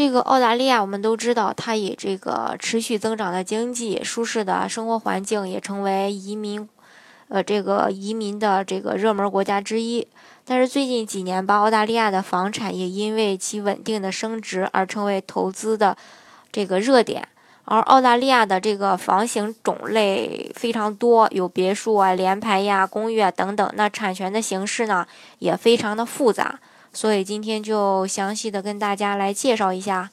这个澳大利亚，我们都知道，它以这个持续增长的经济、舒适的生活环境，也成为移民，呃，这个移民的这个热门国家之一。但是最近几年吧，澳大利亚的房产也因为其稳定的升值而成为投资的这个热点。而澳大利亚的这个房型种类非常多，有别墅啊、联排呀、公寓啊等等。那产权的形式呢，也非常的复杂。所以今天就详细的跟大家来介绍一下，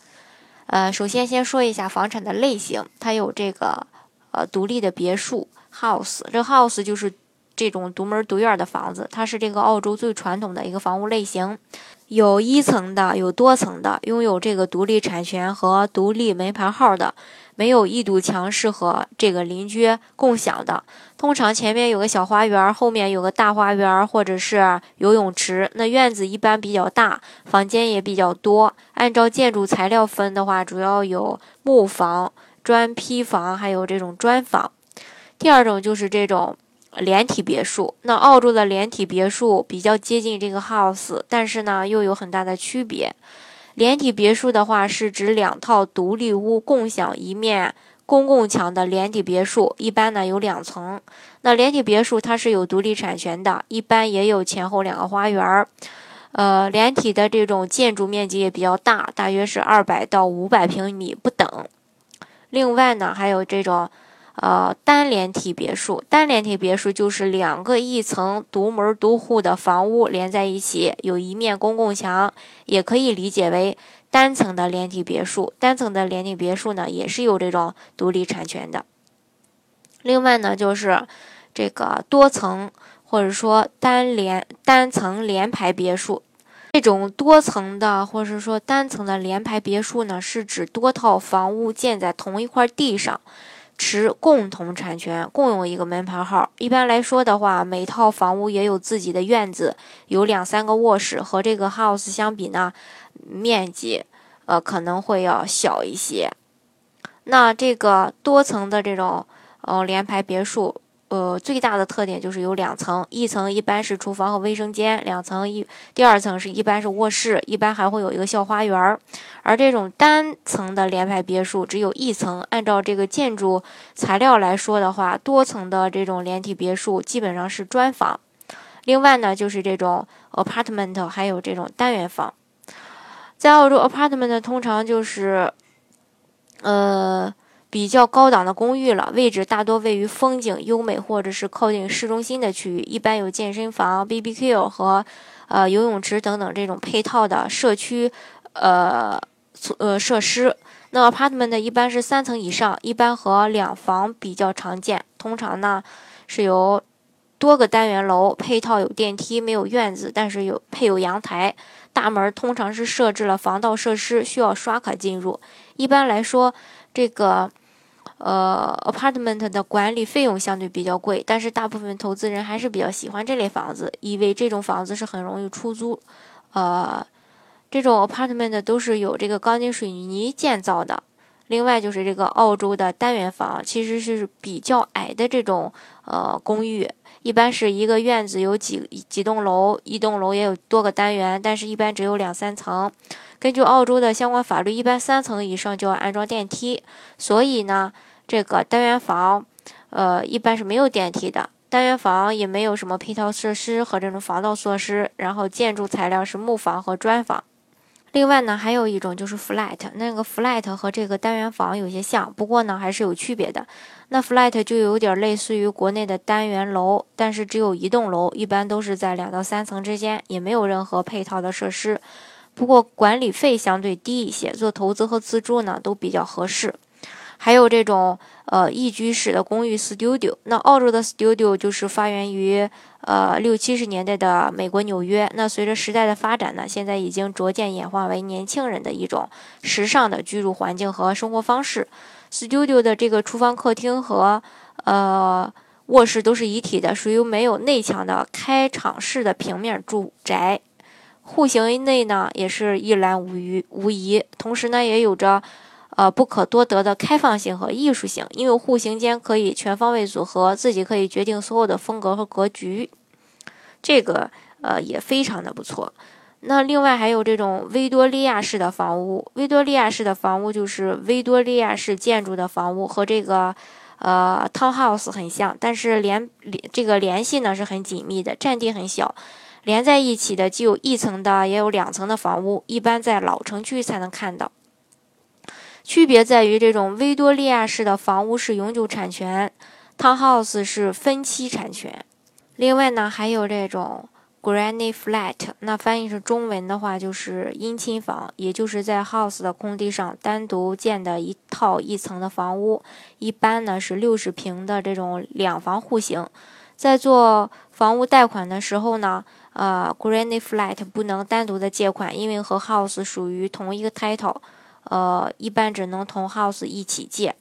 呃，首先先说一下房产的类型，它有这个呃独立的别墅 house，这 house 就是这种独门独院的房子，它是这个澳洲最传统的一个房屋类型，有一层的，有多层的，拥有这个独立产权和独立门牌号的。没有一堵墙是和这个邻居共享的。通常前面有个小花园，后面有个大花园，或者是游泳池。那院子一般比较大，房间也比较多。按照建筑材料分的话，主要有木房、砖坯房，还有这种砖房。第二种就是这种连体别墅。那澳洲的连体别墅比较接近这个 house，但是呢又有很大的区别。连体别墅的话，是指两套独立屋共享一面公共墙的连体别墅，一般呢有两层。那连体别墅它是有独立产权的，一般也有前后两个花园儿。呃，连体的这种建筑面积也比较大，大约是二百到五百平米不等。另外呢，还有这种。呃，单连体别墅，单连体别墅就是两个一层独门独户的房屋连在一起，有一面公共墙，也可以理解为单层的连体别墅。单层的连体别墅呢，也是有这种独立产权的。另外呢，就是这个多层或者说单连单层连排别墅，这种多层的或者说单层的连排别墅呢，是指多套房屋建在同一块地上。持共同产权，共用一个门牌号。一般来说的话，每套房屋也有自己的院子，有两三个卧室。和这个 house 相比呢，面积呃可能会要小一些。那这个多层的这种呃联排别墅。呃，最大的特点就是有两层，一层一般是厨房和卫生间，两层一第二层是一般是卧室，一般还会有一个小花园儿。而这种单层的联排别墅只有一层。按照这个建筑材料来说的话，多层的这种连体别墅基本上是砖房。另外呢，就是这种 apartment 还有这种单元房。在澳洲，apartment 通常就是，呃。比较高档的公寓了，位置大多位于风景优美或者是靠近市中心的区域，一般有健身房、BBQ 和呃游泳池等等这种配套的社区呃呃设施。那 apartment 一般是三层以上，一般和两房比较常见。通常呢是由多个单元楼，配套有电梯，没有院子，但是有配有阳台。大门通常是设置了防盗设施，需要刷卡进入。一般来说。这个，呃，apartment 的管理费用相对比较贵，但是大部分投资人还是比较喜欢这类房子，因为这种房子是很容易出租。呃，这种 apartment 都是有这个钢筋水泥建造的。另外就是这个澳洲的单元房，其实是比较矮的这种呃公寓，一般是一个院子有几几栋楼，一栋楼也有多个单元，但是一般只有两三层。根据澳洲的相关法律，一般三层以上就要安装电梯，所以呢，这个单元房，呃，一般是没有电梯的。单元房也没有什么配套设施和这种防盗措施，然后建筑材料是木房和砖房。另外呢，还有一种就是 flat，那个 flat 和这个单元房有些像，不过呢还是有区别的。那 flat 就有点类似于国内的单元楼，但是只有一栋楼，一般都是在两到三层之间，也没有任何配套的设施。不过管理费相对低一些，做投资和自住呢都比较合适。还有这种呃一居室的公寓 studio。那澳洲的 studio 就是发源于呃六七十年代的美国纽约。那随着时代的发展呢，现在已经逐渐演化为年轻人的一种时尚的居住环境和生活方式。studio 的这个厨房、客厅和呃。卧室都是一体的，属于没有内墙的开敞式的平面住宅。户型内呢也是一览无余无遗，同时呢也有着呃不可多得的开放性和艺术性，因为户型间可以全方位组合，自己可以决定所有的风格和格局，这个呃也非常的不错。那另外还有这种维多利亚式的房屋，维多利亚式的房屋就是维多利亚式建筑的房屋和这个。呃，townhouse 很像，但是联联这个联系呢是很紧密的，占地很小，连在一起的既有一层的，也有两层的房屋，一般在老城区才能看到。区别在于，这种维多利亚式的房屋是永久产权，townhouse 是分期产权。另外呢，还有这种。Granny flat，那翻译成中文的话就是姻亲房，也就是在 house 的空地上单独建的一套一层的房屋，一般呢是六十平的这种两房户型。在做房屋贷款的时候呢，呃，Granny flat 不能单独的借款，因为和 house 属于同一个 title，呃，一般只能同 house 一起借。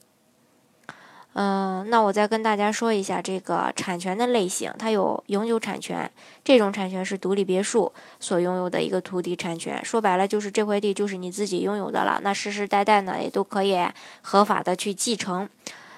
嗯，那我再跟大家说一下这个产权的类型，它有永久产权，这种产权是独立别墅所拥有的一个土地产权，说白了就是这块地就是你自己拥有的了，那世世代代呢也都可以合法的去继承，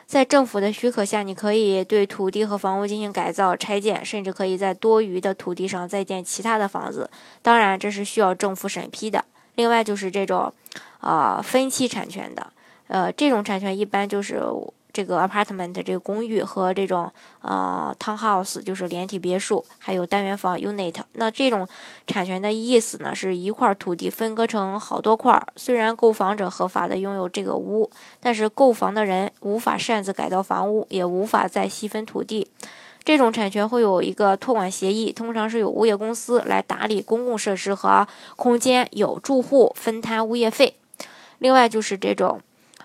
在政府的许可下，你可以对土地和房屋进行改造、拆建，甚至可以在多余的土地上再建其他的房子，当然这是需要政府审批的。另外就是这种，啊，分期产权的，呃，这种产权一般就是。这个 apartment 这个公寓和这种呃 townhouse 就是连体别墅，还有单元房 unit。那这种产权的意思呢，是一块土地分割成好多块。虽然购房者合法的拥有这个屋，但是购房的人无法擅自改造房屋，也无法再细分土地。这种产权会有一个托管协议，通常是由物业公司来打理公共设施和空间，有住户分摊物业费。另外就是这种。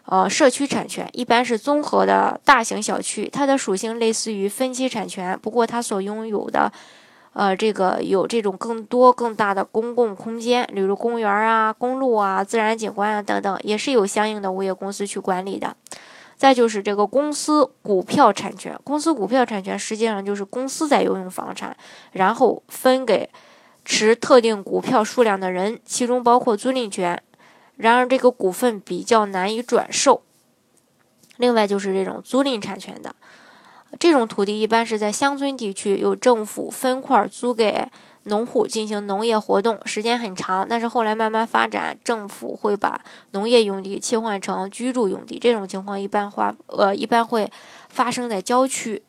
呃，社区产权一般是综合的大型小区，它的属性类似于分期产权，不过它所拥有的，呃，这个有这种更多更大的公共空间，例如公园啊、公路啊、自然景观啊等等，也是有相应的物业公司去管理的。再就是这个公司股票产权，公司股票产权实际上就是公司在拥有房产，然后分给持特定股票数量的人，其中包括租赁权。然而，这个股份比较难以转售。另外，就是这种租赁产权的这种土地，一般是在乡村地区，由政府分块租给农户进行农业活动，时间很长。但是后来慢慢发展，政府会把农业用地切换成居住用地。这种情况一般化呃一般会发生在郊区。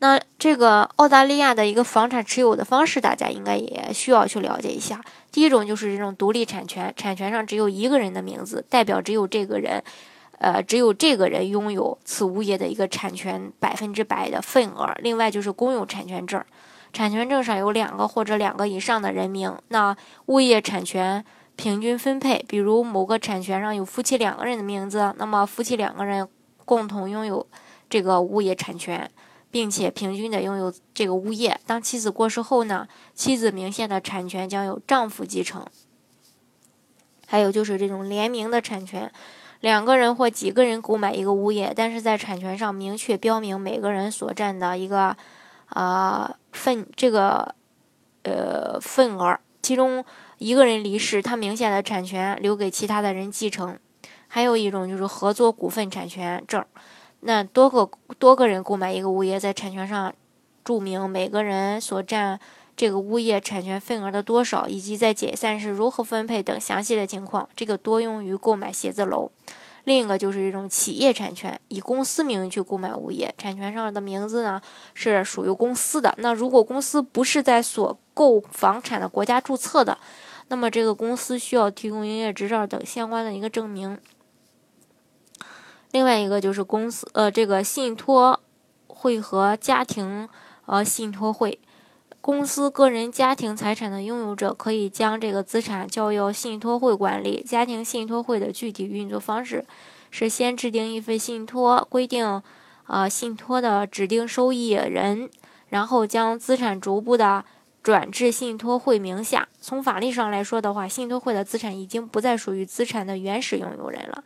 那这个澳大利亚的一个房产持有的方式，大家应该也需要去了解一下。第一种就是这种独立产权，产权上只有一个人的名字，代表只有这个人，呃，只有这个人拥有此物业的一个产权百分之百的份额。另外就是公有产权证，产权证上有两个或者两个以上的人名。那物业产权平均分配，比如某个产权上有夫妻两个人的名字，那么夫妻两个人共同拥有这个物业产权。并且平均的拥有这个物业。当妻子过世后呢，妻子名下的产权将由丈夫继承。还有就是这种联名的产权，两个人或几个人购买一个物业，但是在产权上明确标明每个人所占的一个啊份这个呃份额，其中一个人离世，他名下的产权留给其他的人继承。还有一种就是合作股份产权证。那多个多个人购买一个物业，在产权上注明每个人所占这个物业产权份额的多少，以及在解散时如何分配等详细的情况。这个多用于购买写字楼。另一个就是这种企业产权，以公司名义去购买物业，产权上的名字呢是属于公司的。那如果公司不是在所购房产的国家注册的，那么这个公司需要提供营业执照等相关的一个证明。另外一个就是公司，呃，这个信托会和家庭，呃，信托会，公司、个人、家庭财产的拥有者可以将这个资产交由信托会管理。家庭信托会的具体运作方式是先制定一份信托，规定呃信托的指定受益人，然后将资产逐步的转至信托会名下。从法律上来说的话，信托会的资产已经不再属于资产的原始拥有人了。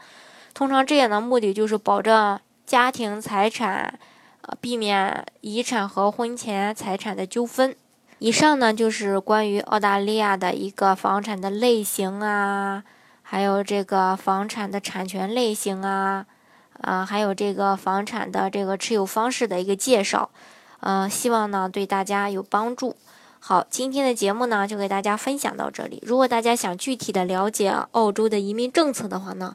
通常这样的目的就是保证家庭财产。呃，避免遗产和婚前财产的纠纷。以上呢就是关于澳大利亚的一个房产的类型啊，还有这个房产的产权类型啊，啊，还有这个房产的这个持有方式的一个介绍。嗯，希望呢对大家有帮助。好，今天的节目呢就给大家分享到这里。如果大家想具体的了解澳洲的移民政策的话呢，